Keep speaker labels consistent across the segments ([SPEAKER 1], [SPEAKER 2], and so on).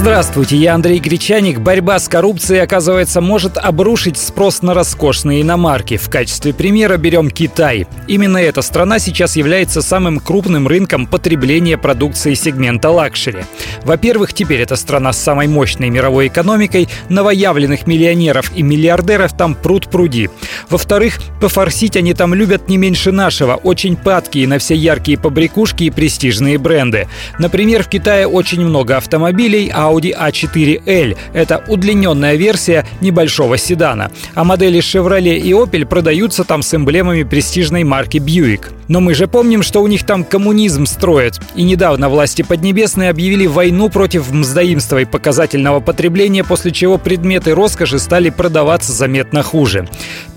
[SPEAKER 1] Здравствуйте, я Андрей Гречаник. Борьба с коррупцией, оказывается, может обрушить спрос на роскошные иномарки. В качестве примера берем Китай. Именно эта страна сейчас является самым крупным рынком потребления продукции сегмента luxury. Во-первых, теперь это страна с самой мощной мировой экономикой, новоявленных миллионеров и миллиардеров там пруд пруди. Во-вторых, пофорсить они там любят не меньше нашего, очень падкие на все яркие побрякушки и престижные бренды. Например, в Китае очень много автомобилей, Audi A4L. Это удлиненная версия небольшого седана. А модели Chevrolet и Opel продаются там с эмблемами престижной марки Buick. Но мы же помним, что у них там коммунизм строят. И недавно власти Поднебесной объявили войну против мздоимства и показательного потребления, после чего предметы роскоши стали продаваться заметно хуже.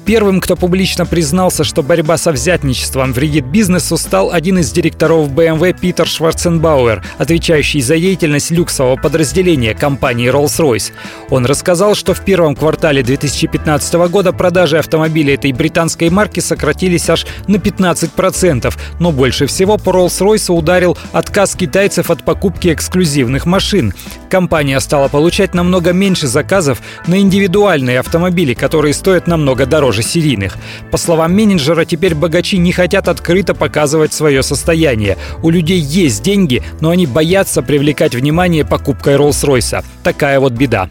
[SPEAKER 1] Первым, кто публично признался, что борьба со взятничеством вредит бизнесу, стал один из директоров BMW Питер Шварценбауэр, отвечающий за деятельность люксового подразделения компании Rolls-Royce. Он рассказал, что в первом квартале 2015 года продажи автомобилей этой британской марки сократились аж на 15%, но больше всего по Rolls-Royce ударил отказ китайцев от покупки эксклюзивных машин. Компания стала получать намного меньше заказов на индивидуальные автомобили, которые стоят намного дороже дороже серийных. По словам менеджера, теперь богачи не хотят открыто показывать свое состояние. У людей есть деньги, но они боятся привлекать внимание покупкой Роллс-Ройса. Такая вот беда.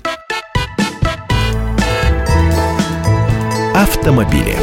[SPEAKER 2] Автомобили.